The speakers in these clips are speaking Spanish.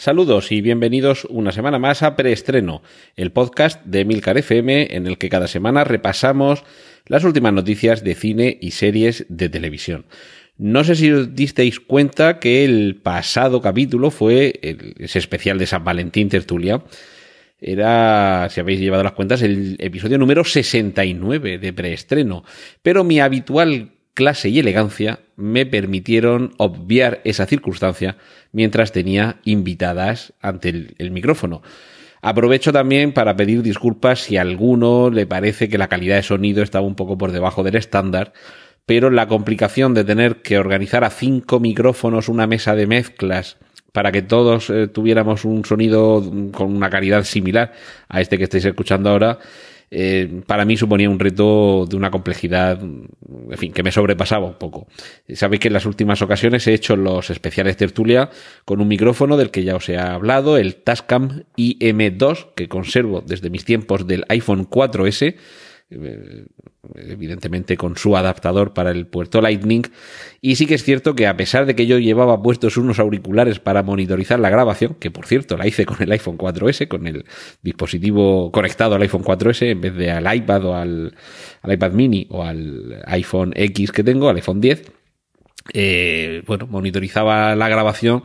Saludos y bienvenidos una semana más a Preestreno, el podcast de Milcar FM en el que cada semana repasamos las últimas noticias de cine y series de televisión. No sé si os disteis cuenta que el pasado capítulo fue ese especial de San Valentín Tertulia. Era, si habéis llevado las cuentas, el episodio número 69 de preestreno. Pero mi habitual clase y elegancia me permitieron obviar esa circunstancia mientras tenía invitadas ante el, micrófono. Aprovecho también para pedir disculpas si a alguno le parece que la calidad de sonido estaba un poco por debajo del estándar, pero la complicación de tener que organizar a cinco micrófonos una mesa de mezclas para que todos eh, tuviéramos un sonido con una calidad similar a este que estáis escuchando ahora, eh, para mí suponía un reto de una complejidad, en fin, que me sobrepasaba un poco. Sabéis que en las últimas ocasiones he hecho los especiales tertulia con un micrófono del que ya os he hablado, el Tascam IM2, que conservo desde mis tiempos del iPhone 4S, eh, evidentemente con su adaptador para el puerto Lightning. Y sí que es cierto que a pesar de que yo llevaba puestos unos auriculares para monitorizar la grabación, que por cierto la hice con el iPhone 4S, con el dispositivo conectado al iPhone 4S en vez de al iPad o al, al iPad mini o al iPhone X que tengo, al iPhone 10, eh, bueno, monitorizaba la grabación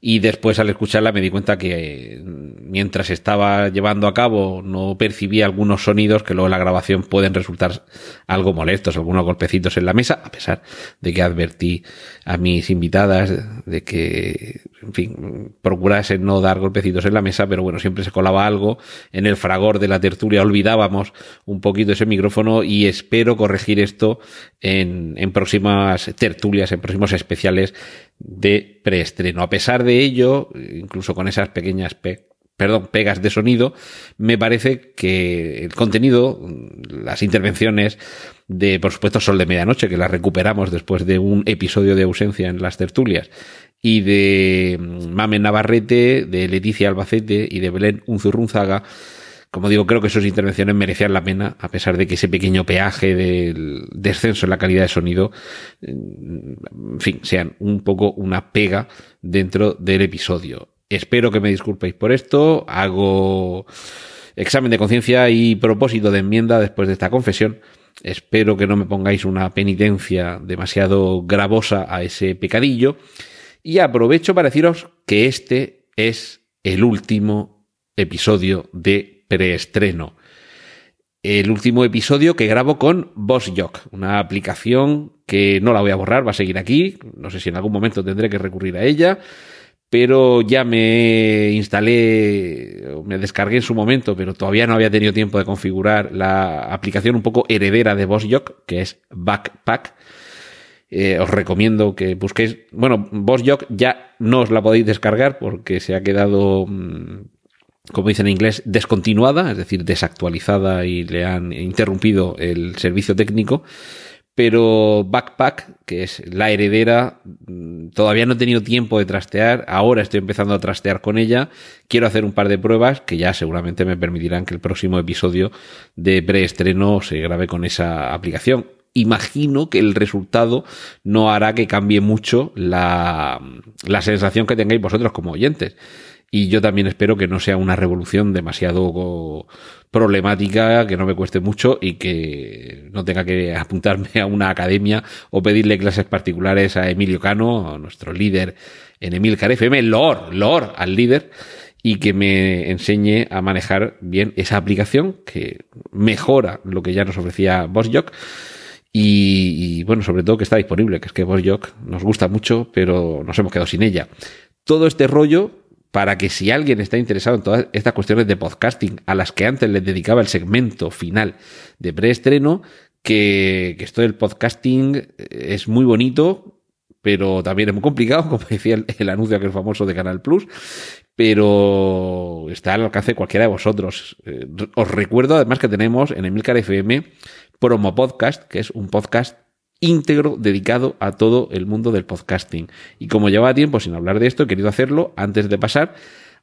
y después al escucharla me di cuenta que mientras estaba llevando a cabo no percibía algunos sonidos que luego en la grabación pueden resultar algo molestos, algunos golpecitos en la mesa, a pesar de que advertí a mis invitadas de que, en fin, procurasen no dar golpecitos en la mesa, pero bueno, siempre se colaba algo. En el fragor de la tertulia olvidábamos un poquito ese micrófono y espero corregir esto en, próximas tertulias, en próximos especiales de preestreno. A pesar de ello, incluso con esas pequeñas pe perdón, pegas de sonido, me parece que el contenido, las intervenciones de, por supuesto, Sol de Medianoche, que las recuperamos después de un episodio de ausencia en las tertulias, y de Mame Navarrete, de Leticia Albacete y de Belén Unzurrunzaga, como digo, creo que sus intervenciones merecían la pena, a pesar de que ese pequeño peaje del descenso en la calidad de sonido, en fin, sean un poco una pega dentro del episodio. Espero que me disculpéis por esto, hago examen de conciencia y propósito de enmienda después de esta confesión. Espero que no me pongáis una penitencia demasiado gravosa a ese pecadillo. Y aprovecho para deciros que este es el último episodio de preestreno. El último episodio que grabo con BossJock, una aplicación que no la voy a borrar, va a seguir aquí. No sé si en algún momento tendré que recurrir a ella, pero ya me instalé, me descargué en su momento, pero todavía no había tenido tiempo de configurar la aplicación un poco heredera de BossJock, que es Backpack. Eh, os recomiendo que busquéis. Bueno, BossJock ya no os la podéis descargar porque se ha quedado. mmm, como dicen en inglés, descontinuada, es decir, desactualizada y le han interrumpido el servicio técnico. Pero Backpack, que es la heredera, todavía no he tenido tiempo de trastear. Ahora estoy empezando a trastear con ella. Quiero hacer un par de pruebas que ya seguramente me permitirán que el próximo episodio de preestreno se grabe con esa aplicación. Imagino que el resultado no hará que cambie mucho la, la sensación que tengáis vosotros como oyentes. Y yo también espero que no sea una revolución demasiado problemática, que no me cueste mucho y que no tenga que apuntarme a una academia o pedirle clases particulares a Emilio Cano, nuestro líder en Emilcar FM, Lord, Lord al líder, y que me enseñe a manejar bien esa aplicación que mejora lo que ya nos ofrecía BossJock. Y, y bueno, sobre todo que está disponible, que es que BossJock nos gusta mucho, pero nos hemos quedado sin ella. Todo este rollo para que si alguien está interesado en todas estas cuestiones de podcasting a las que antes les dedicaba el segmento final de preestreno, que, que esto del podcasting es muy bonito, pero también es muy complicado, como decía el, el anuncio aquel famoso de Canal Plus, pero está al alcance de cualquiera de vosotros. Eh, os recuerdo además que tenemos en Emilcar FM Promo Podcast, que es un podcast íntegro dedicado a todo el mundo del podcasting. Y como llevaba tiempo sin hablar de esto, he querido hacerlo antes de pasar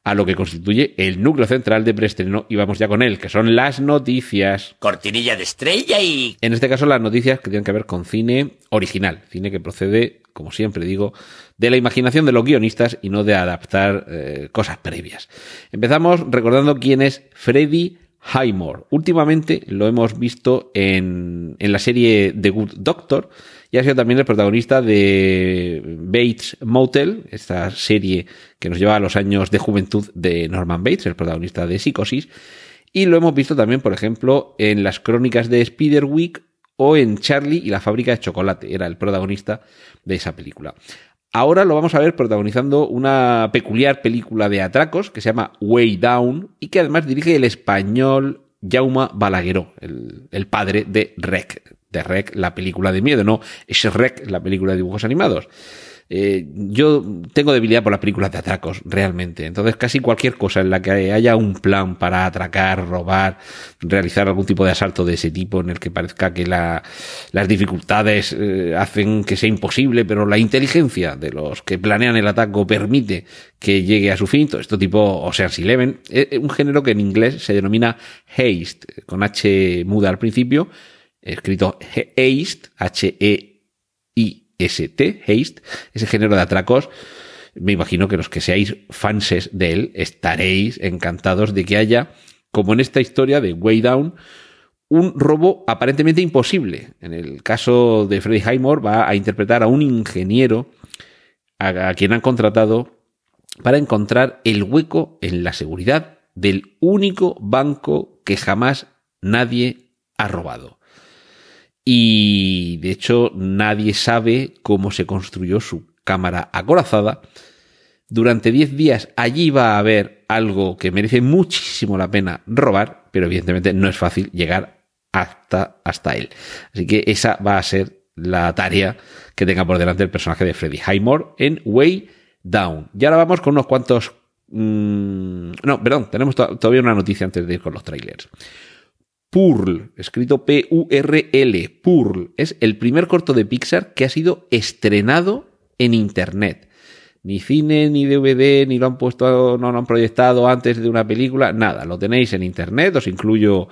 a lo que constituye el núcleo central de preestreno y vamos ya con él, que son las noticias. Cortinilla de estrella y... En este caso las noticias que tienen que ver con cine original, cine que procede, como siempre digo, de la imaginación de los guionistas y no de adaptar eh, cosas previas. Empezamos recordando quién es Freddy Highmore. Últimamente lo hemos visto en, en la serie The Good Doctor y ha sido también el protagonista de Bates Motel, esta serie que nos lleva a los años de juventud de Norman Bates, el protagonista de Psicosis. Y lo hemos visto también, por ejemplo, en las crónicas de Spiderwick o en Charlie y la fábrica de chocolate. Era el protagonista de esa película. Ahora lo vamos a ver protagonizando una peculiar película de atracos que se llama Way Down y que además dirige el español Jaume Balagueró, el, padre de Rec, de Rec, la película de miedo, no es Rec, la película de dibujos animados. Eh, yo tengo debilidad por las películas de atracos, realmente. Entonces, casi cualquier cosa en la que haya un plan para atracar, robar, realizar algún tipo de asalto de ese tipo, en el que parezca que la, las dificultades eh, hacen que sea imposible, pero la inteligencia de los que planean el ataque permite que llegue a su fin, todo esto tipo Ocean's Eleven, es un género que en inglés se denomina haste, con H muda al principio, escrito haste, H-E-I ST, Haste, ese género de atracos, me imagino que los que seáis fanses de él estaréis encantados de que haya, como en esta historia de Way Down, un robo aparentemente imposible. En el caso de Freddy Highmore va a interpretar a un ingeniero a, quien han contratado para encontrar el hueco en la seguridad del único banco que jamás nadie ha robado y de hecho nadie sabe cómo se construyó su cámara acorazada. Durante 10 días allí va a haber algo que merece muchísimo la pena robar, pero evidentemente no es fácil llegar hasta, hasta él. Así que esa va a ser la tarea que tenga por delante el personaje de Freddy Highmore en Way Down. Y ahora vamos con unos cuantos... Mmm, no, perdón, tenemos todavía una noticia antes de ir con los trailers. Purl, escrito P-U-R-L, Purl, es el primer corto de Pixar que ha sido estrenado en Internet. Ni cine, ni DVD, ni lo han puesto, no lo han proyectado antes de una película, nada, lo tenéis en Internet, os incluyo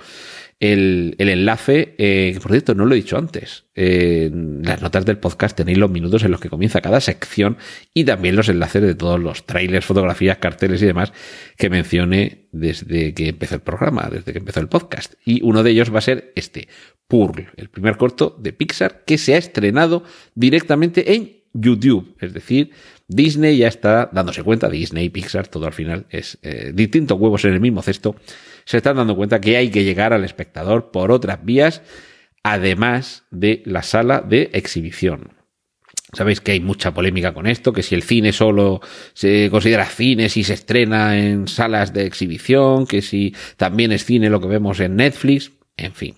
el, enlace, eh, que por cierto no lo he dicho antes. en las notas del podcast tenéis los minutos en los que comienza cada sección y también los enlaces de todos los trailers, fotografías, carteles y demás que mencioné desde que empezó el programa, desde que empezó el podcast. Y uno de ellos va a ser este, Purl, el primer corto de Pixar que se ha estrenado directamente en YouTube. Es decir, Disney ya está dándose cuenta, Disney Pixar, todo al final es eh, distintos huevos en el mismo cesto se están dando cuenta que hay que llegar al espectador por otras vías, además de la sala de exhibición. Sabéis que hay mucha polémica con esto, que si el cine solo se considera cine si se estrena en salas de exhibición, que si también es cine lo que vemos en Netflix, en fin.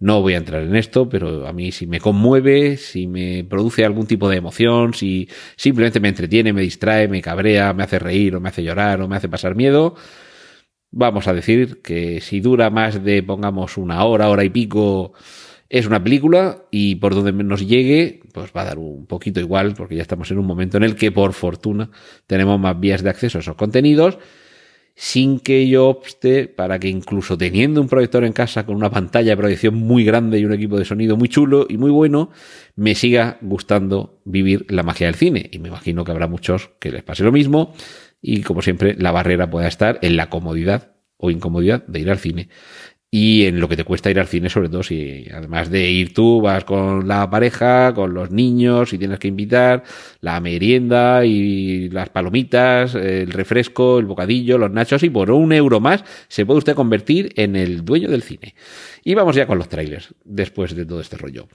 No voy a entrar en esto, pero a mí si me conmueve, si me produce algún tipo de emoción, si simplemente me entretiene, me distrae, me cabrea, me hace reír o me hace llorar o me hace pasar miedo, vamos a decir que si dura más de, pongamos, una hora, hora y pico, es una película y por donde nos llegue, pues va a dar un poquito igual, porque ya estamos en un momento en el que, por fortuna, tenemos más vías de acceso a esos contenidos, sin que yo opte para que incluso teniendo un proyector en casa con una pantalla de proyección muy grande y un equipo de sonido muy chulo y muy bueno, me siga gustando vivir la magia del cine. Y me imagino que habrá muchos que les pase lo mismo y como siempre la barrera pueda estar en la comodidad o incomodidad de ir al cine y en lo que te cuesta ir al cine, sobre todo si además de ir tú, vas con la pareja, con los niños y tienes que invitar la merienda y las palomitas, el refresco, el bocadillo, los nachos y por un euro más se puede usted convertir en el dueño del cine. Y vamos ya con los trailers, después de todo este rollo.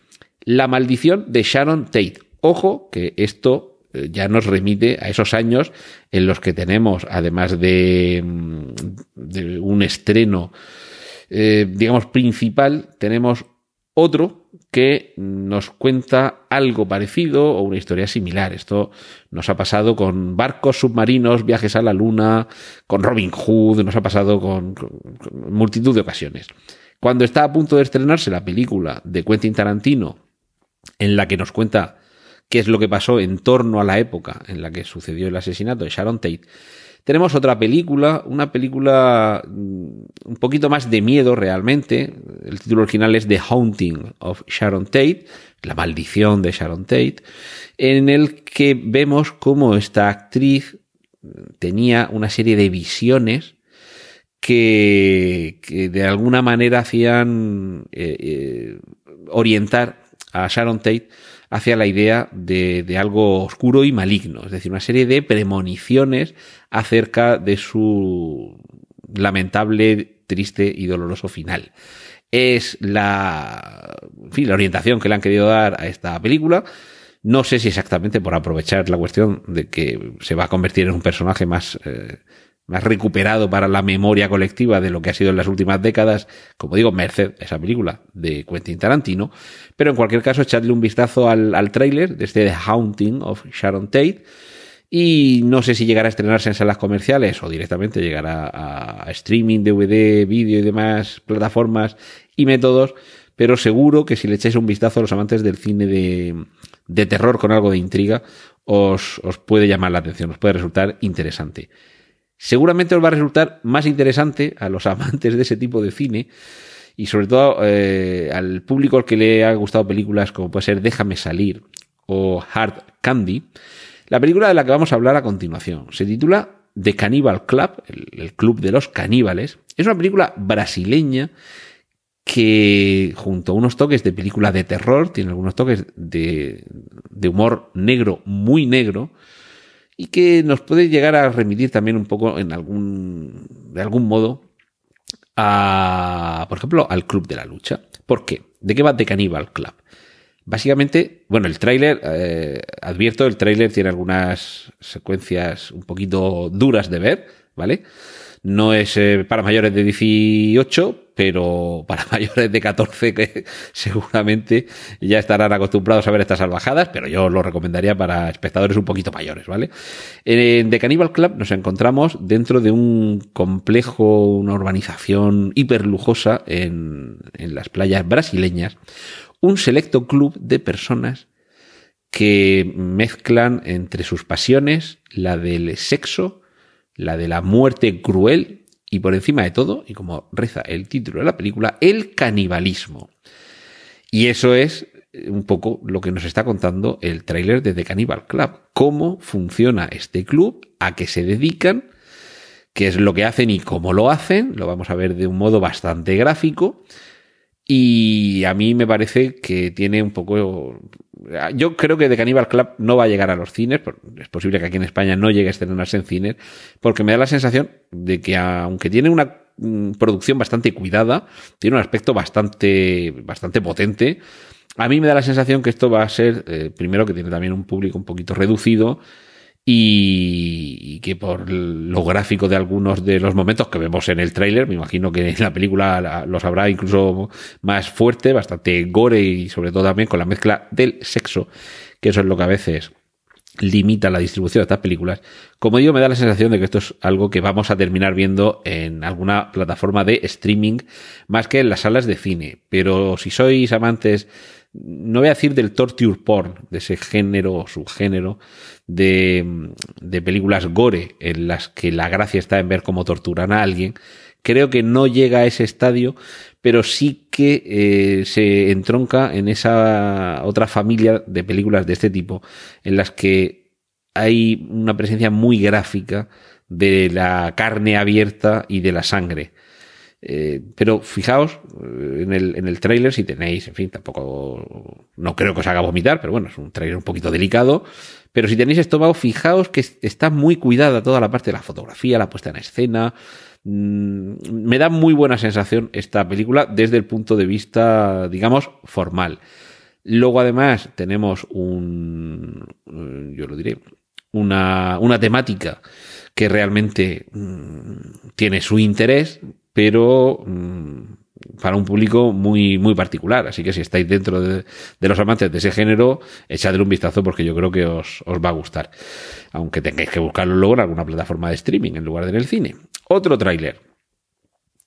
La maldición de Sharon Tate. Ojo que esto eh, ya nos remite a esos años en los que tenemos, además de, mm, un estreno, eh, digamos, principal, tenemos otro que nos cuenta algo parecido o una historia similar. Esto nos ha pasado con barcos submarinos, viajes a la luna, con Robin Hood, nos ha pasado con multitud de ocasiones. Cuando está a punto de estrenarse la película de Quentin Tarantino, en la que nos cuenta qué es lo que pasó en torno a la época en la que sucedió el asesinato de Sharon Tate, tenemos otra película, una película mm, un poquito más de miedo realmente. El título original es The Haunting of Sharon Tate, la maldición de Sharon Tate, en el que vemos cómo esta actriz tenía una serie de visiones que, de alguna manera hacían eh, eh, orientar a Sharon Tate hacia la idea de, de, algo oscuro y maligno, es decir, una serie de premoniciones acerca de su lamentable, triste y doloroso final. Es la, en fin, la orientación que le han querido dar a esta película. No sé si exactamente por aprovechar la cuestión de que se va a convertir en un personaje más eh, más recuperado para la memoria colectiva de lo que ha sido en las últimas décadas, como digo, merced esa película de Quentin Tarantino, pero en cualquier caso echadle un vistazo al, al tráiler de este The Haunting of Sharon Tate. Y no sé si llegará a estrenarse en salas comerciales o directamente llegará a, streaming, DVD, vídeo y demás plataformas y métodos, pero seguro que si le echáis un vistazo a los amantes del cine de, de terror con algo de intriga, os, os puede llamar la atención, os puede resultar interesante seguramente os va a resultar más interesante a los amantes de ese tipo de cine y sobre todo eh, al público al que le ha gustado películas como puede ser Déjame salir o Hard Candy, la película de la que vamos a hablar a continuación. Se titula The Cannibal Club, el, club de los caníbales. Es una película brasileña que junto a unos toques de película de terror, tiene algunos toques de, de humor negro, muy negro, y que nos puede llegar a remitir también un poco en algún, de algún modo a, por ejemplo, al Club de la Lucha. ¿Por qué? ¿De qué va The Cannibal Club? Básicamente, bueno, el tráiler, eh, advierto, el tráiler tiene algunas secuencias un poquito duras de ver, ¿vale? No es eh, para mayores de 18, pero para mayores de 14 que seguramente ya estarán acostumbrados a ver estas salvajadas, pero yo lo recomendaría para espectadores un poquito mayores, ¿vale? En The Cannibal Club nos encontramos dentro de un complejo, una urbanización hiperlujosa en, en las playas brasileñas, un selecto club de personas que mezclan entre sus pasiones la del sexo, la de la muerte cruel y por encima de todo, y como reza el título de la película, el canibalismo. Y eso es eh, un poco lo que nos está contando el tráiler de The Cannibal Club. Cómo funciona este club, a qué se dedican, qué es lo que hacen y cómo lo hacen. Lo vamos a ver de un modo bastante gráfico. Y a mí me parece que tiene un poco yo creo que The Cannibal Club no va a llegar a los cines, es posible que aquí en España no llegue a estrenarse en cines, porque me da la sensación de que aunque tiene una mm, producción bastante cuidada, tiene un aspecto bastante, bastante potente, a mí me da la sensación que esto va a ser, eh, primero que tiene también un público un poquito reducido, y, que por lo gráfico de algunos de los momentos que vemos en el tráiler, me imagino que en la película los habrá incluso más fuerte, bastante gore y sobre todo también con la mezcla del sexo, que eso es lo que a veces limita la distribución de estas películas. Como digo, me da la sensación de que esto es algo que vamos a terminar viendo en alguna plataforma de streaming más que en las salas de cine. Pero si sois amantes no voy a decir del torture porn, de ese género o subgénero de, películas gore en las que la gracia está en ver cómo torturan a alguien, creo que no llega a ese estadio, pero sí que eh, se entronca en esa otra familia de películas de este tipo, en las que hay una presencia muy gráfica de la carne abierta y de la sangre. Eh, pero fijaos eh, en el, en el trailer si tenéis, en fin, tampoco, no creo que os haga vomitar, pero bueno, es un trailer un poquito delicado. Pero si tenéis estómago, fijaos que está muy cuidada toda la parte de la fotografía, la puesta en escena. Mm, me da muy buena sensación esta película desde el punto de vista, digamos, formal. Luego, además, tenemos un, eh, yo lo diré, una, una temática que realmente mm, tiene su interés, pero mm, para un público muy, muy particular. Así que si estáis dentro de, los amantes de ese género, echadle un vistazo porque yo creo que os, os va a gustar. Aunque tengáis que buscarlo luego en alguna plataforma de streaming en lugar de en el cine. Otro tráiler.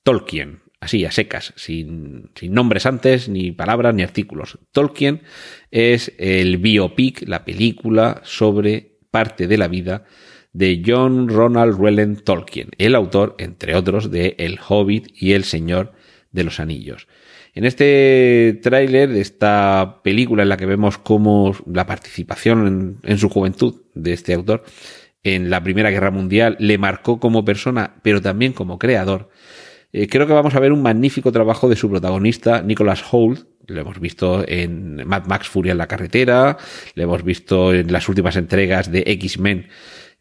Tolkien, así, a secas, sin, sin, nombres antes, ni palabras, ni artículos. Tolkien es el biopic, la película sobre parte de la vida de John Ronald Reuel Tolkien, el autor, entre otros, de El Hobbit y El Señor de los Anillos. En este tráiler de esta película en la que vemos cómo la participación en, su juventud de este autor en la Primera Guerra Mundial le marcó como persona, pero también como creador, eh, creo que vamos a ver un magnífico trabajo de su protagonista, Nicholas Holt. Lo hemos visto en Mad Max Furia en la carretera, lo hemos visto en las últimas entregas de X-Men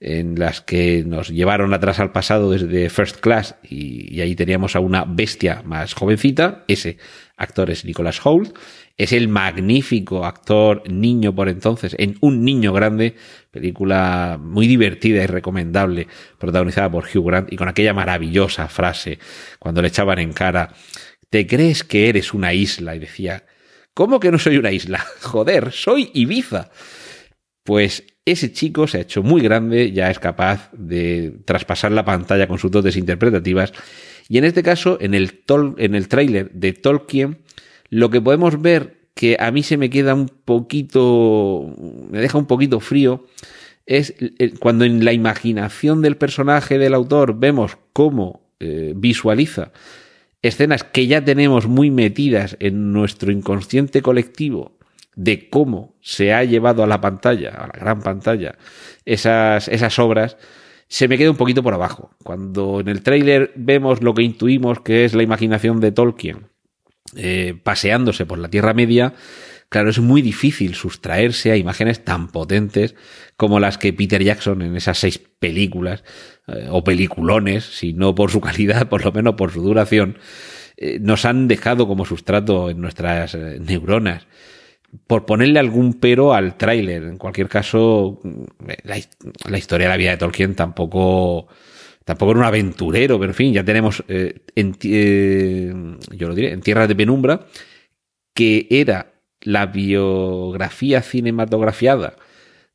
en las que nos llevaron atrás al pasado desde First Class y, ahí teníamos a una bestia más jovencita, ese actor es Nicholas Holt, es el magnífico actor niño por entonces en Un niño grande, película muy divertida y recomendable, protagonizada por Hugh Grant y con aquella maravillosa frase cuando le echaban en cara, ¿te crees que eres una isla? Y decía, ¿cómo que no soy una isla? Joder, soy Ibiza. Pues ese chico se ha hecho muy grande, ya es capaz de traspasar la pantalla con sus dotes interpretativas. Y en este caso, en el, en el tráiler de Tolkien, lo que podemos ver que a mí se me queda un poquito, me deja un poquito frío, es cuando en la imaginación del personaje del autor vemos cómo eh, visualiza escenas que ya tenemos muy metidas en nuestro inconsciente colectivo de cómo se ha llevado a la pantalla, a la gran pantalla, esas, esas obras, se me queda un poquito por abajo. Cuando en el tráiler vemos lo que intuimos que es la imaginación de Tolkien eh, paseándose por la Tierra Media, claro, es muy difícil sustraerse a imágenes tan potentes como las que Peter Jackson en esas seis películas, eh, o peliculones, si no por su calidad, por lo menos por su duración, eh, nos han dejado como sustrato en nuestras neuronas por ponerle algún pero al tráiler. En cualquier caso, la, historia de la vida de Tolkien tampoco, tampoco era un aventurero, pero en fin, ya tenemos eh, en, eh, yo lo diré, en Tierra de Penumbra, que era la biografía cinematografiada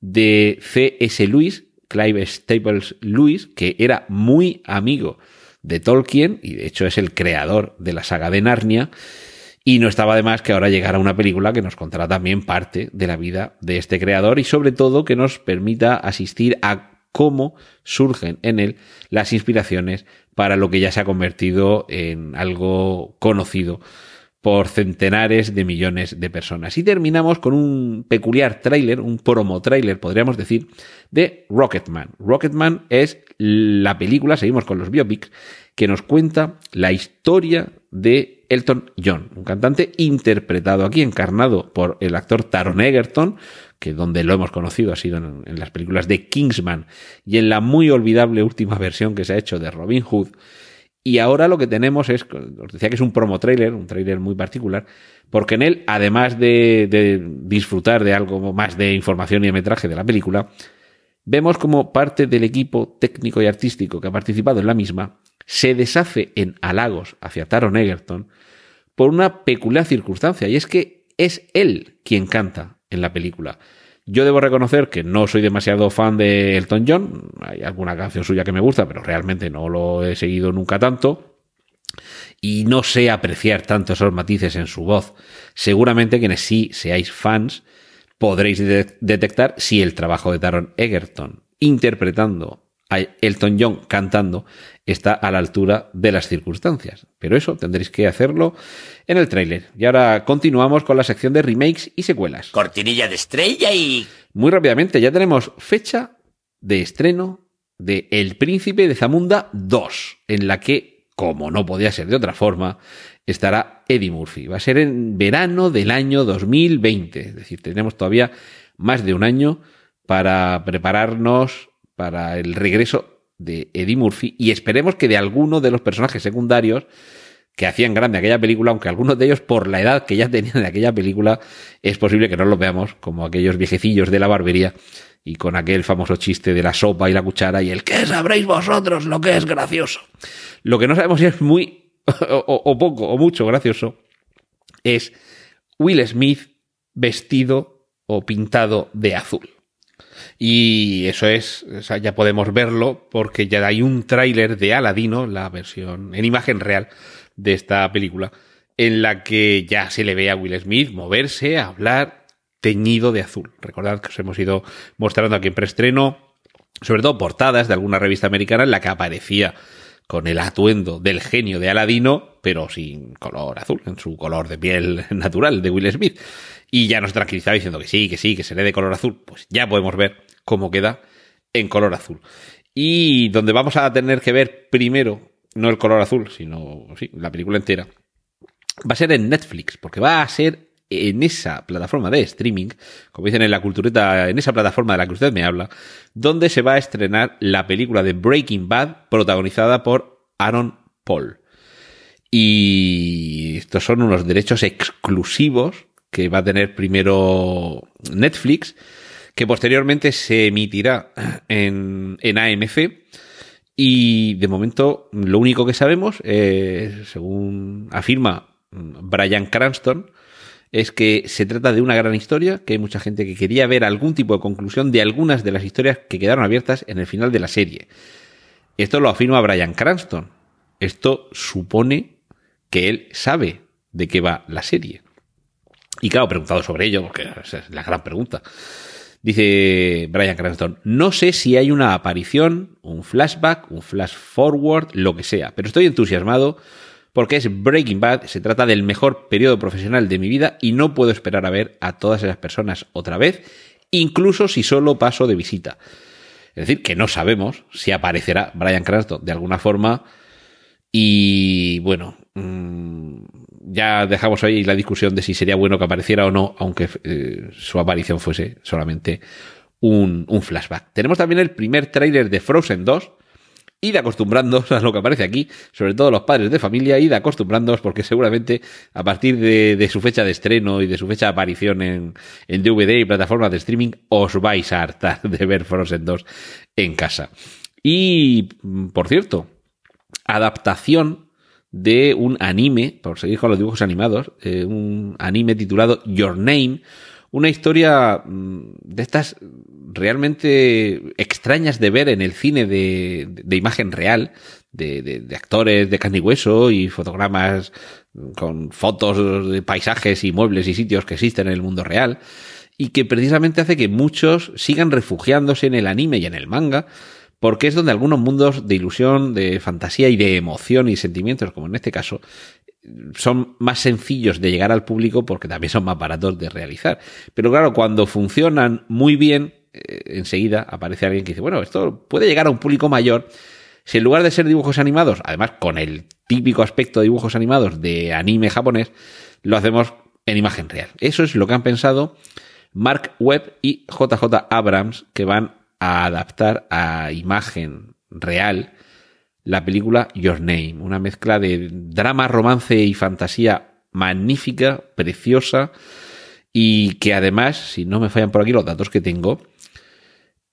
de C.S. Lewis, Clive Staples Lewis, que era muy amigo de Tolkien y de hecho es el creador de la saga de Narnia y no estaba de más que ahora llegara una película que nos contará también parte de la vida de este creador y sobre todo que nos permita asistir a cómo surgen en él las inspiraciones para lo que ya se ha convertido en algo conocido por centenares de millones de personas. Y terminamos con un peculiar tráiler, un promo tráiler, podríamos decir, de Rocketman. Rocketman es la película, seguimos con los biopics, que nos cuenta la historia de Elton John, un cantante interpretado aquí, encarnado por el actor Taron Egerton, que donde lo hemos conocido ha sido en, las películas de Kingsman y en la muy olvidable última versión que se ha hecho de Robin Hood. Y ahora lo que tenemos es, os decía que es un promo trailer, un trailer muy particular, porque en él, además de, de disfrutar de algo más de información y de metraje de la película, vemos como parte del equipo técnico y artístico que ha participado en la misma se deshace en halagos hacia Taron Egerton por una peculiar circunstancia, y es que es él quien canta en la película. Yo debo reconocer que no soy demasiado fan de Elton John, hay alguna canción suya que me gusta, pero realmente no lo he seguido nunca tanto, y no sé apreciar tanto esos matices en su voz. Seguramente quienes sí seáis fans podréis detectar si el trabajo de Taron Egerton interpretando a Elton John cantando está a la altura de las circunstancias. Pero eso tendréis que hacerlo en el tráiler. Y ahora continuamos con la sección de remakes y secuelas. Cortinilla de estrella y... Muy rápidamente, ya tenemos fecha de estreno de El Príncipe de Zamunda 2, en la que, como no podía ser de otra forma, estará Eddie Murphy. Va a ser en verano del año 2020. Es decir, tenemos todavía más de un año para prepararnos para el regreso de Eddie Murphy y esperemos que de alguno de los personajes secundarios que hacían grande aquella película, aunque algunos de ellos por la edad que ya tenían de aquella película, es posible que no los veamos como aquellos viejecillos de la barbería y con aquel famoso chiste de la sopa y la cuchara y el que sabréis vosotros lo que es gracioso. Lo que no sabemos si es muy o poco o mucho gracioso es Will Smith vestido o pintado de azul. Y eso es, o sea, ya podemos verlo porque ya hay un tráiler de Aladino, la versión en imagen real, de esta película, en la que ya se le ve a Will Smith moverse, hablar, teñido de azul. Recordad que os hemos ido mostrando aquí en preestreno, sobre todo portadas de alguna revista americana en la que aparecía con el atuendo del genio de Aladino, pero sin color azul, en su color de piel natural de Will Smith. Y ya nos tranquilizaba diciendo que sí, que sí, que seré de color azul. Pues ya podemos ver cómo queda en color azul. Y donde vamos a tener que ver primero, no el color azul, sino sí, la película entera, va a ser en Netflix, porque va a ser en esa plataforma de streaming, como dicen en la cultureta, en esa plataforma de la que usted me habla, donde se va a estrenar la película de Breaking Bad protagonizada por Aaron Paul. Y estos son unos derechos exclusivos que va a tener primero Netflix, que posteriormente se emitirá en, en AMC. Y de momento lo único que sabemos, eh, según afirma Brian Cranston, es que se trata de una gran historia, que hay mucha gente que quería ver algún tipo de conclusión de algunas de las historias que quedaron abiertas en el final de la serie. Esto lo afirma Brian Cranston. Esto supone que él sabe de qué va la serie. Y claro, preguntado sobre ello, porque esa es la gran pregunta. Dice Brian Cranston, no sé si hay una aparición, un flashback, un flash forward, lo que sea, pero estoy entusiasmado porque es Breaking Bad, se trata del mejor periodo profesional de mi vida y no puedo esperar a ver a todas esas personas otra vez, incluso si solo paso de visita. Es decir, que no sabemos si aparecerá Brian Cranston de alguna forma y bueno, mm, ya dejamos ahí la discusión de si sería bueno que apareciera o no, aunque eh, su aparición fuese solamente un, un flashback. Tenemos también el primer tráiler de Frozen 2, id acostumbrándoos a lo que aparece aquí, sobre todo los padres de familia, id acostumbrándoos porque seguramente a partir de, su fecha de estreno y de su fecha de aparición en, en DVD y plataformas de streaming os vais a hartar de ver Frozen 2 en casa. Y, por cierto, adaptación de un anime, por seguir con los dibujos animados, eh, un anime titulado Your Name, una historia mm, de estas realmente extrañas de ver en el cine de, imagen real, de, de, de, actores de carne y hueso y fotogramas con fotos de paisajes y muebles y sitios que existen en el mundo real, y que precisamente hace que muchos sigan refugiándose en el anime y en el manga, porque es donde algunos mundos de ilusión, de fantasía y de emoción y sentimientos, como en este caso, son más sencillos de llegar al público porque también son más baratos de realizar. Pero claro, cuando funcionan muy bien, eh, enseguida aparece alguien que dice, bueno, esto puede llegar a un público mayor. Si en lugar de ser dibujos animados, además con el típico aspecto de dibujos animados de anime japonés, lo hacemos en imagen real. Eso es lo que han pensado Mark Webb y JJ Abrams, que van a adaptar a imagen real la película Your Name, una mezcla de drama, romance y fantasía magnífica, preciosa y que además, si no me fallan por aquí los datos que tengo,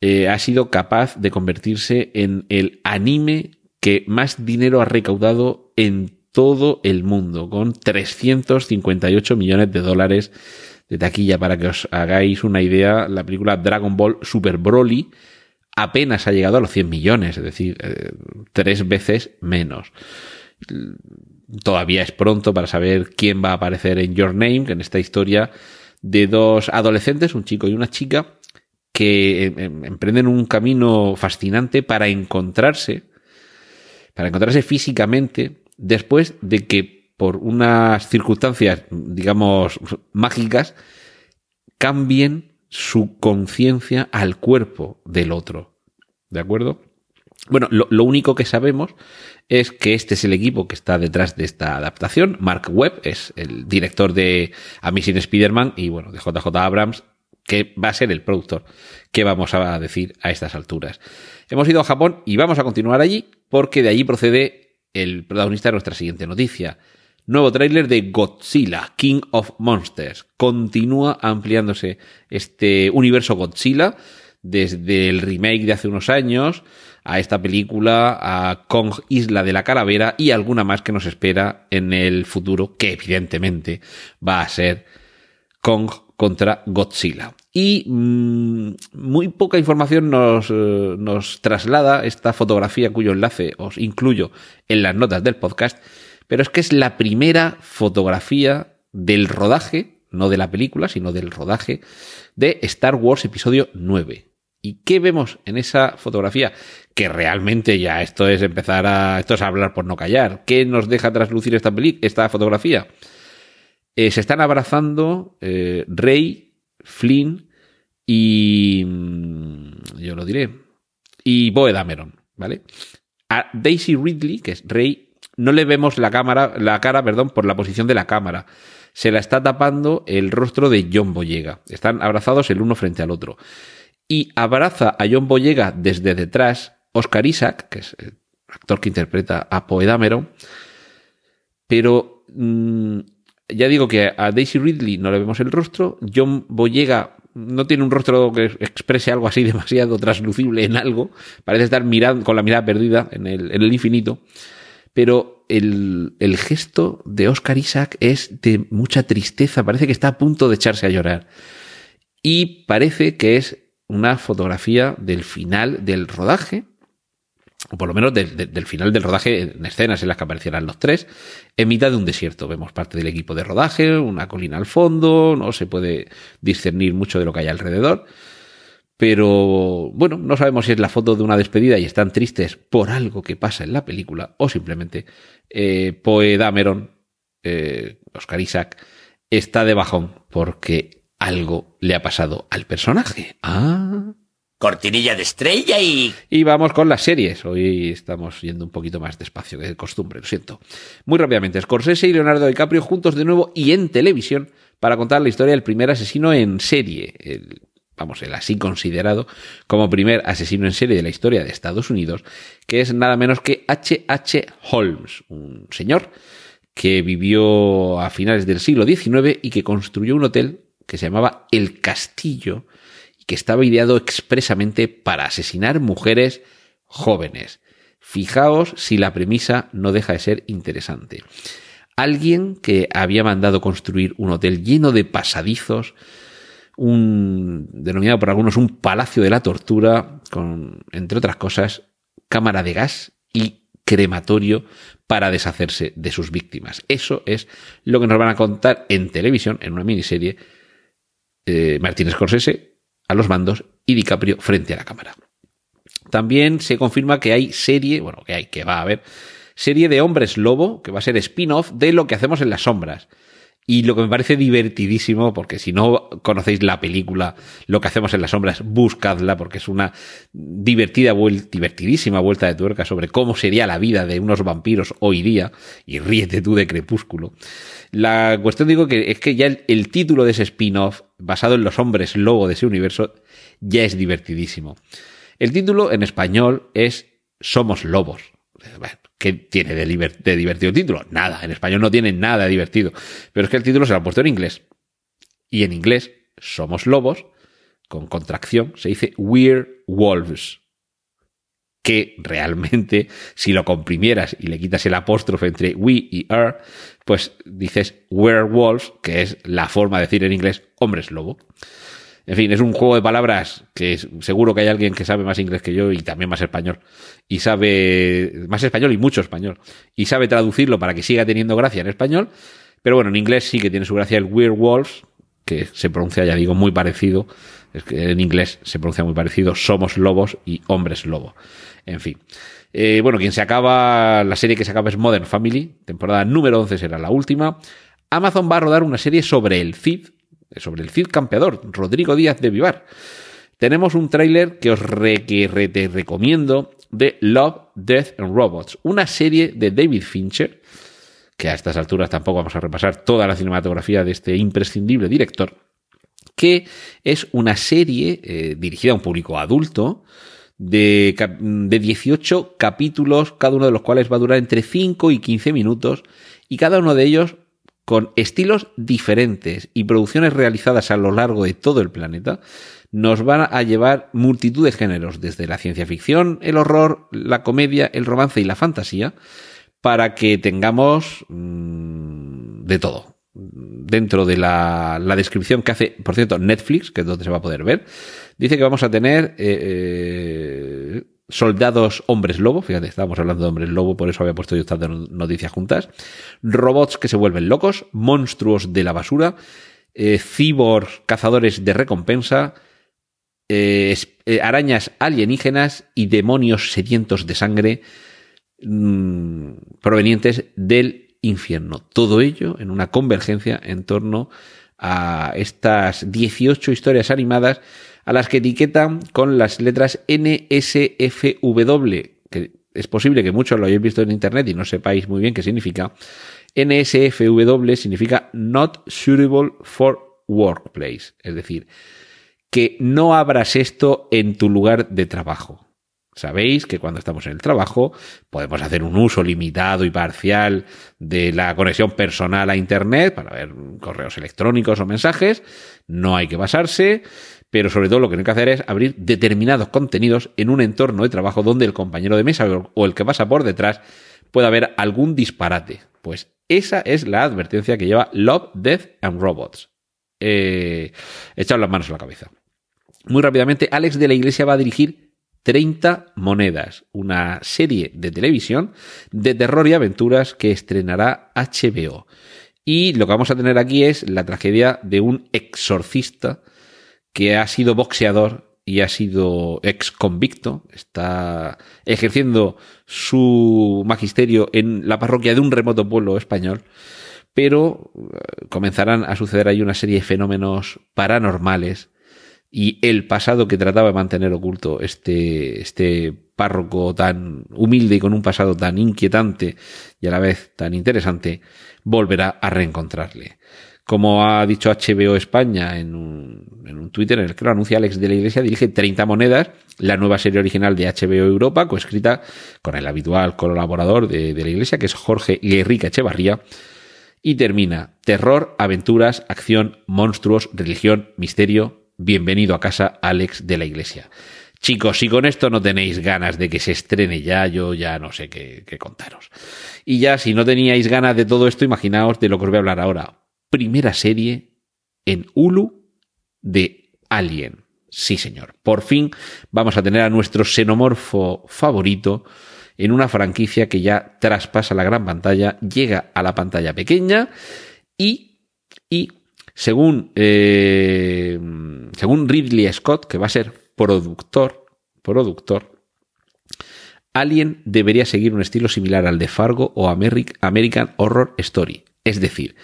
eh, ha sido capaz de convertirse en el anime que más dinero ha recaudado en todo el mundo, con 358 millones de dólares de taquilla. Para que os hagáis una idea, la película Dragon Ball Super Broly apenas ha llegado a los 100 millones, es decir, eh, tres veces menos. Todavía es pronto para saber quién va a aparecer en Your Name, en esta historia de dos adolescentes, un chico y una chica, que em, em, emprenden un camino fascinante para encontrarse, para encontrarse físicamente, después de que por unas circunstancias, digamos, mágicas, cambien su conciencia al cuerpo del otro. ¿De acuerdo? Bueno, lo, único que sabemos es que este es el equipo que está detrás de esta adaptación. Mark Webb es el director de Amazing Spider-Man y bueno, de JJ Abrams, que va a ser el productor. ¿Qué vamos a decir a estas alturas? Hemos ido a Japón y vamos a continuar allí porque de allí procede el protagonista de nuestra siguiente noticia. Nuevo tráiler de Godzilla, King of Monsters. Continúa ampliándose este universo Godzilla desde el remake de hace unos años a esta película, a Kong Isla de la Calavera y alguna más que nos espera en el futuro, que evidentemente va a ser Kong contra Godzilla. Y mmm, muy poca información nos, eh, nos traslada esta fotografía cuyo enlace os incluyo en las notas del podcast pero es que es la primera fotografía del rodaje, no de la película, sino del rodaje de Star Wars Episodio 9. ¿Y qué vemos en esa fotografía? Que realmente ya esto es empezar a. Esto es hablar por no callar. ¿Qué nos deja traslucir esta, esta fotografía? Eh, se están abrazando eh, Rey, Flynn y. Mm, yo lo diré. Y Boe Dameron, ¿vale? A Daisy Ridley, que es Rey, no le vemos la cámara, la cara, perdón, por la posición de la cámara. Se la está tapando el rostro de John Boyega. Están abrazados el uno frente al otro. Y abraza a John Boyega desde detrás Oscar Isaac, que es el actor que interpreta a Poedameron, pero mm, ya digo que a Daisy Ridley no le vemos el rostro, John Boyega no tiene un rostro que exprese algo así demasiado traslucible en algo, parece estar mirando con la mirada perdida en el, en el infinito, pero el, el, gesto de Oscar Isaac es de mucha tristeza, parece que está a punto de echarse a llorar. Y parece que es una fotografía del final del rodaje, o por lo menos del final del rodaje en escenas en las que aparecieran los tres, en mitad de un desierto. Vemos parte del equipo de rodaje, una colina al fondo, no se puede discernir mucho de lo que hay alrededor. Pero bueno, no sabemos si es la foto de una despedida y están tristes por algo que pasa en la película o simplemente eh, Poe Dameron, eh, Oscar Isaac, está de bajón porque algo le ha pasado al personaje. Ah. Cortinilla de estrella y... Y vamos con las series. Hoy estamos yendo un poquito más despacio que de costumbre, lo siento. Muy rápidamente, Scorsese y Leonardo DiCaprio juntos de nuevo y en televisión para contar la historia del primer asesino en serie. El, vamos, el así considerado como primer asesino en serie de la historia de Estados Unidos, que es nada menos que H.H. H. Holmes, un señor que vivió a finales del siglo XIX y que construyó un hotel que se llamaba El Castillo y que estaba ideado expresamente para asesinar mujeres jóvenes. Fijaos si la premisa no deja de ser interesante. Alguien que había mandado construir un hotel lleno de pasadizos, un denominado por algunos un palacio de la tortura, con, entre otras cosas, cámara de gas y crematorio para deshacerse de sus víctimas. Eso es lo que nos van a contar en televisión, en una miniserie, eh, Martín Scorsese a los mandos y DiCaprio frente a la cámara. También se confirma que hay serie, bueno, que hay, que va a haber, serie de Hombres Lobo, que va a ser spin-off de lo que hacemos en las sombras. Y lo que me parece divertidísimo, porque si no conocéis la película, lo que hacemos en las sombras, buscadla, porque es una divertida vuelta, divertidísima vuelta de tuerca sobre cómo sería la vida de unos vampiros hoy día, y ríete tú de Crepúsculo. La cuestión digo que es que ya el, título de ese spin-off, basado en los hombres lobo de ese universo, ya es divertidísimo. El título en español es Somos Lobos. ¿Qué tiene de, divertido el título? Nada, en español no tiene nada divertido. Pero es que el título se lo ha puesto en inglés. Y en inglés, somos lobos, con contracción, se dice We're Wolves. Que realmente, si lo comprimieras y le quitas el apóstrofe entre we y are, pues dices werewolves, que es la forma de decir en inglés hombres lobo. En fin, es un juego de palabras que seguro que hay alguien que sabe más inglés que yo y también más español. Y sabe más español y mucho español. Y sabe traducirlo para que siga teniendo gracia en español. Pero bueno, en inglés sí que tiene su gracia el werewolves, que se pronuncia, ya digo, muy parecido. Es que en inglés se pronuncia muy parecido. Somos lobos y hombres lobo. En fin. Eh, bueno, quien se acaba, la serie que se acaba es Modern Family. Temporada número 11 será la última. Amazon va a rodar una serie sobre el Cid, sobre el Cid campeador, Rodrigo Díaz de Vivar. Tenemos un tráiler que os recomiendo de Love, Death and Robots, una serie de David Fincher, que a estas alturas tampoco vamos a repasar toda la cinematografía de este imprescindible director, que es una serie eh, dirigida a un público adulto, de, de 18 capítulos, cada uno de los cuales va a durar entre 5 y 15 minutos, y cada uno de ellos con estilos diferentes y producciones realizadas a lo largo de todo el planeta, nos van a llevar multitud de géneros, desde la ciencia ficción, el horror, la comedia, el romance y la fantasía, para que tengamos mm, de todo. Dentro de la, la, descripción que hace, por cierto, Netflix, que es donde se va a poder ver, dice que vamos a tener eh, eh soldados hombres lobo, fíjate, estábamos hablando de hombres lobo, por eso había puesto yo estas noticias juntas, robots que se vuelven locos, monstruos de la basura, eh, cazadores de recompensa, eh, eh, arañas alienígenas y demonios sedientos de sangre mm, provenientes del infierno. Todo ello en una convergencia en torno a estas 18 historias animadas a las que etiquetan con las letras NSFW, que es posible que muchos lo hayáis visto en internet y no sepáis muy bien qué significa. NSFW significa Not Suitable for Workplace, es decir, que no abras esto en tu lugar de trabajo. Sabéis que cuando estamos en el trabajo podemos hacer un uso limitado y parcial de la conexión personal a Internet para ver correos electrónicos o mensajes. No hay que basarse, pero sobre todo lo que no hay que hacer es abrir determinados contenidos en un entorno de trabajo donde el compañero de mesa o el que pasa por detrás pueda haber algún disparate. Pues esa es la advertencia que lleva Love, Death and Robots. Eh, las manos a la cabeza. Muy rápidamente, Alex de la Iglesia va a dirigir 30 Monedas, una serie de televisión de terror y aventuras que estrenará HBO. Y lo que vamos a tener aquí es la tragedia de un exorcista que ha sido boxeador y ha sido ex convicto, está ejerciendo su magisterio en la parroquia de un remoto pueblo español, pero eh, comenzarán a suceder ahí una serie de fenómenos paranormales y el pasado que trataba de mantener oculto este, este párroco tan humilde y con un pasado tan inquietante y a la vez tan interesante, volverá a reencontrarle. Como ha dicho HBO España en un, en un Twitter en el que lo anuncia Alex de la Iglesia, dirige 30 monedas, la nueva serie original de HBO Europa, coescrita con el habitual colaborador de, de la Iglesia, que es Jorge Guerrica Echevarría, y termina terror, aventuras, acción, monstruos, religión, misterio, bienvenido a casa Alex de la Iglesia. Chicos, si con esto no tenéis ganas de que se estrene ya, yo ya no sé qué, contaros. Y ya, si no teníais ganas de todo esto, imaginaos de lo que os voy a hablar ahora. Primera serie en Hulu de Alien. Sí, señor. Por fin vamos a tener a nuestro xenomorfo favorito en una franquicia que ya traspasa la gran pantalla, llega a la pantalla pequeña y, y según, eh, según Ridley Scott, que va a ser productor, productor, Alien debería seguir un estilo similar al de Fargo o American Horror Story. Es decir,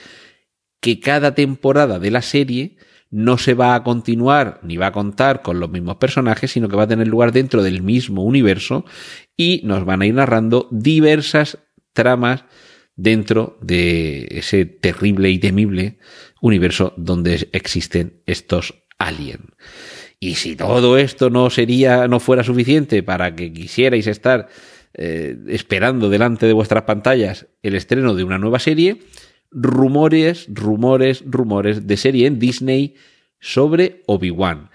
que cada temporada de la serie no se va a continuar ni va a contar con los mismos personajes, sino que va a tener lugar dentro del mismo universo y nos van a ir narrando diversas tramas dentro de ese terrible y temible universo donde existen estos aliens. Y si todo esto no sería, no fuera suficiente para que quisierais estar eh, esperando delante de vuestras pantallas el estreno de una nueva serie, rumores, rumores, rumores de serie en Disney sobre Obi-Wan.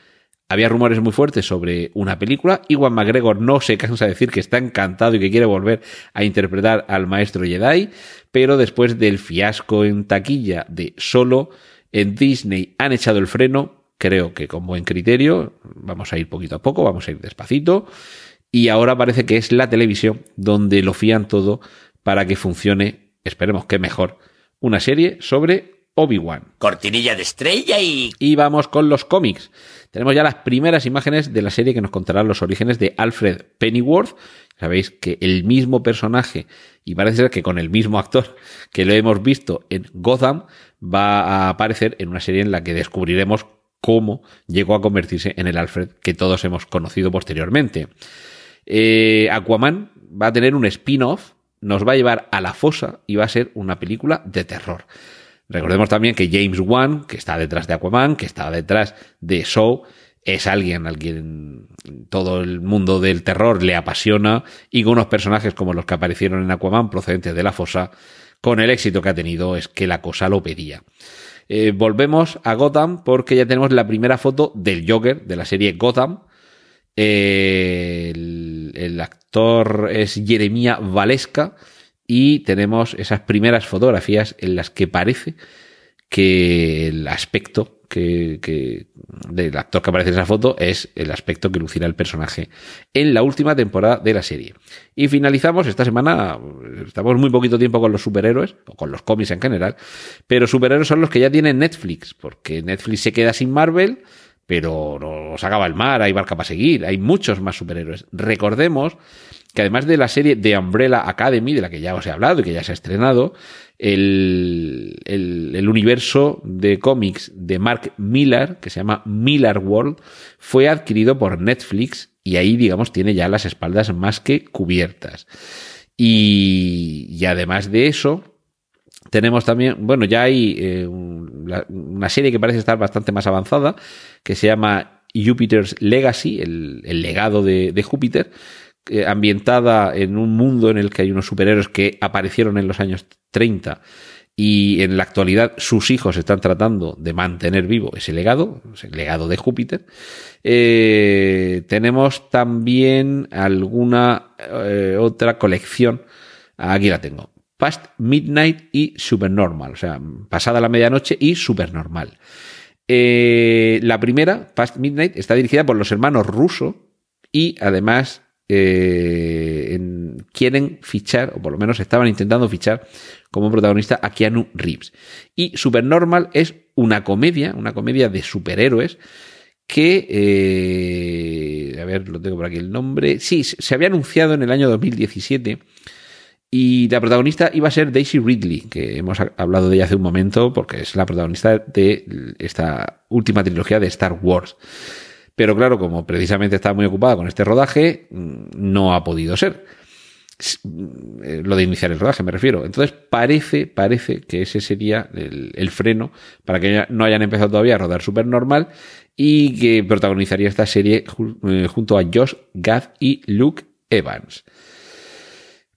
Había rumores muy fuertes sobre una película. Iwan McGregor no se cansa de decir que está encantado y que quiere volver a interpretar al maestro Jedi, pero después del fiasco en taquilla de Solo, en Disney han echado el freno, creo que con buen criterio. Vamos a ir poquito a poco, vamos a ir despacito. Y ahora parece que es la televisión donde lo fían todo para que funcione, esperemos que mejor, una serie sobre Obi-Wan. Cortinilla de estrella y... Y vamos con los cómics. Tenemos ya las primeras imágenes de la serie que nos contarán los orígenes de Alfred Pennyworth. Sabéis que el mismo personaje, y parece ser que con el mismo actor que lo hemos visto en Gotham, va a aparecer en una serie en la que descubriremos cómo llegó a convertirse en el Alfred que todos hemos conocido posteriormente. Eh, Aquaman va a tener un spin-off, nos va a llevar a la fosa y va a ser una película de terror. Recordemos también que James Wan, que está detrás de Aquaman, que está detrás de Show, es alguien al quien todo el mundo del terror le apasiona y con unos personajes como los que aparecieron en Aquaman procedentes de la fosa, con el éxito que ha tenido es que la cosa lo pedía. Eh, volvemos a Gotham porque ya tenemos la primera foto del Joker de la serie Gotham. Eh, el, actor es Jeremia Valesca y tenemos esas primeras fotografías en las que parece que el aspecto que, que, del actor que aparece en esa foto es el aspecto que lucirá el personaje en la última temporada de la serie. Y finalizamos esta semana, estamos muy poquito tiempo con los superhéroes, o con los cómics en general, pero superhéroes son los que ya tienen Netflix, porque Netflix se queda sin Marvel, pero nos acaba el mar, hay barca para seguir, hay muchos más superhéroes. Recordemos que además de la serie The Umbrella Academy, de la que ya os he hablado y que ya se ha estrenado, el, el, universo de cómics de Mark Millar, que se llama Millar World, fue adquirido por Netflix y ahí, digamos, tiene ya las espaldas más que cubiertas. Y, y además de eso, tenemos también, bueno, ya hay eh, una serie que parece estar bastante más avanzada, que se llama Jupiter's Legacy, el, legado de, Júpiter, eh, ambientada en un mundo en el que hay unos superhéroes que aparecieron en los años 30 y en la actualidad sus hijos están tratando de mantener vivo ese legado, ese legado de Júpiter. Eh, tenemos también alguna otra colección, aquí la tengo, Past Midnight y Supernormal, o sea, pasada la medianoche y Supernormal. Eh, la primera, Past Midnight, está dirigida por los hermanos Russo y además eh, quieren fichar, o por lo menos estaban intentando fichar como protagonista a Keanu Reeves. Y Supernormal es una comedia, una comedia de superhéroes que, eh, a ver, lo tengo por aquí el nombre, sí, se había anunciado en el año 2017 y la protagonista iba a ser Daisy Ridley, que hemos hablado de ella hace un momento porque es la protagonista de esta última trilogía de Star Wars. Pero claro, como precisamente estaba muy ocupada con este rodaje, mm, no ha podido ser. Eh, lo de iniciar el rodaje, me refiero. Entonces parece, parece que ese sería el, freno para que no hayan empezado todavía a rodar super normal y que protagonizaría esta serie eh, junto a Josh Gad y Luke Evans.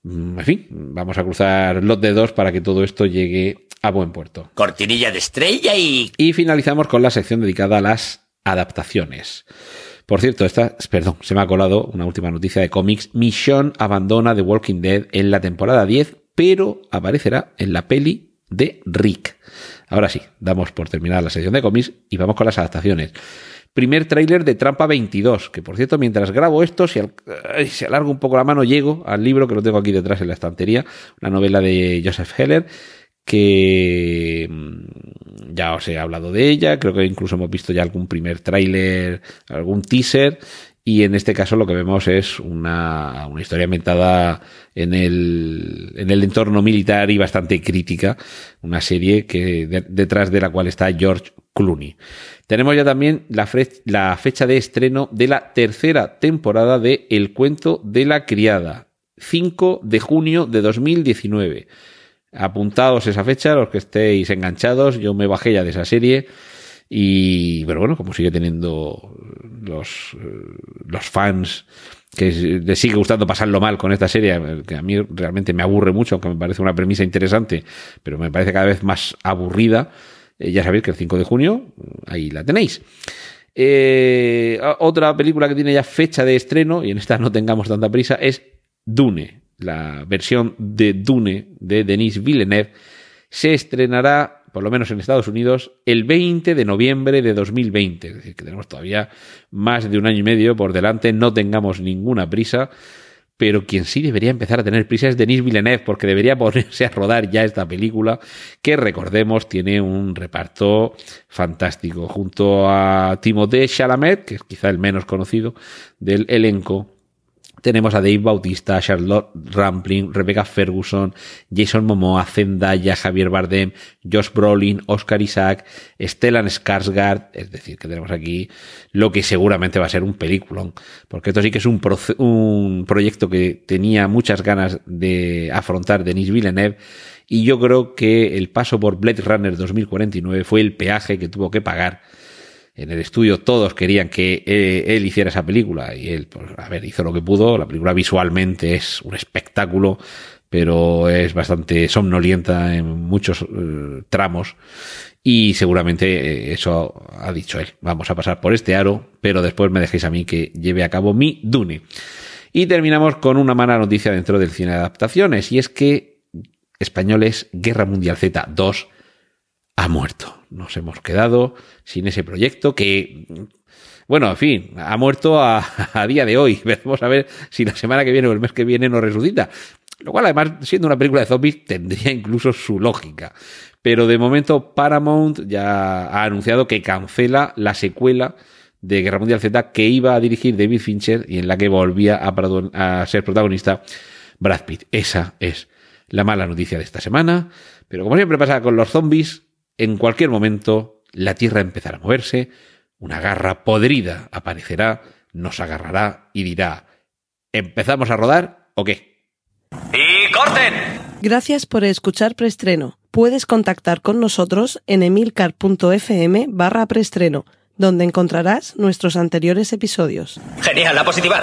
En fin, vamos a cruzar los dedos para que todo esto llegue a buen puerto. Cortinilla de estrella y... Y finalizamos con la sección dedicada a las adaptaciones. Por cierto, esta, perdón, se me ha colado una última noticia de cómics. Mission abandona The Walking Dead en la temporada 10, pero aparecerá en la peli de Rick. Ahora sí, damos por terminada la sección de cómics y vamos con las adaptaciones. Primer tráiler de Trampa 22, que por cierto, mientras grabo esto, si, se alarga un poco la mano, llego al libro que lo tengo aquí detrás en la estantería, una novela de Joseph Heller, que mm, ya os he hablado de ella, creo que incluso hemos visto ya algún primer tráiler, algún teaser, y en este caso lo que vemos es una, una historia ambientada en el, en el entorno militar y bastante crítica, una serie que detrás de la cual está George Clooney. Tenemos ya también la, fecha de estreno de la tercera temporada de El cuento de la criada, 5 de junio de 2019 apuntados esa fecha, los que estéis enganchados, yo me bajé ya de esa serie y, pero bueno, como sigue teniendo los, los fans que les sigue gustando pasarlo mal con esta serie, que a mí realmente me aburre mucho, aunque me parece una premisa interesante, pero me parece cada vez más aburrida, eh, ya sabéis que el 5 de junio, ahí la tenéis. Eh, otra película que tiene ya fecha de estreno, y en esta no tengamos tanta prisa, es Dune, la versión de Dune de Denis Villeneuve, se estrenará, por lo menos en Estados Unidos, el 20 de noviembre de 2020. Es decir, que tenemos todavía más de un año y medio por delante, no tengamos ninguna prisa. Pero quien sí debería empezar a tener prisa es Denis Villeneuve, porque debería ponerse a rodar ya esta película, que recordemos tiene un reparto fantástico, junto a Timothée Chalamet, que es quizá el menos conocido del elenco, tenemos a Dave Bautista, Charlotte Rampling, Rebecca Ferguson, Jason Momoa, Zendaya, Javier Bardem, Josh Brolin, Oscar Isaac, Stellan Skarsgård, es decir, que tenemos aquí lo que seguramente va a ser un peliculón, porque esto sí que es un, un proyecto que tenía muchas ganas de afrontar Denis Villeneuve y yo creo que el paso por Blade Runner 2049 fue el peaje que tuvo que pagar en el estudio todos querían que eh, él, hiciera esa película y él, pues, a ver, hizo lo que pudo. La película visualmente es un espectáculo, pero es bastante somnolienta en muchos eh, tramos y seguramente eh, eso ha dicho él. Vamos a pasar por este aro, pero después me dejéis a mí que lleve a cabo mi Dune. Y terminamos con una mala noticia dentro del cine de adaptaciones y es que Españoles Guerra Mundial Z 2 ha muerto. Nos hemos quedado sin ese proyecto que, bueno, en fin, ha muerto a, día de hoy. Vamos a ver si la semana que viene o el mes que viene nos resucita. Lo cual, además, siendo una película de zombies, tendría incluso su lógica. Pero de momento, Paramount ya ha anunciado que cancela la secuela de Guerra Mundial Z que iba a dirigir David Fincher y en la que volvía a, a ser protagonista Brad Pitt. Esa es la mala noticia de esta semana. Pero como siempre pasa con los zombies, en cualquier momento la Tierra empezará a moverse, una garra podrida aparecerá, nos agarrará y dirá, ¿empezamos a rodar o qué? ¡Y corten! Gracias por escuchar Preestreno. Puedes contactar con nosotros en emilcar.fm barra preestreno, donde encontrarás nuestros anteriores episodios. Genial, la positiva.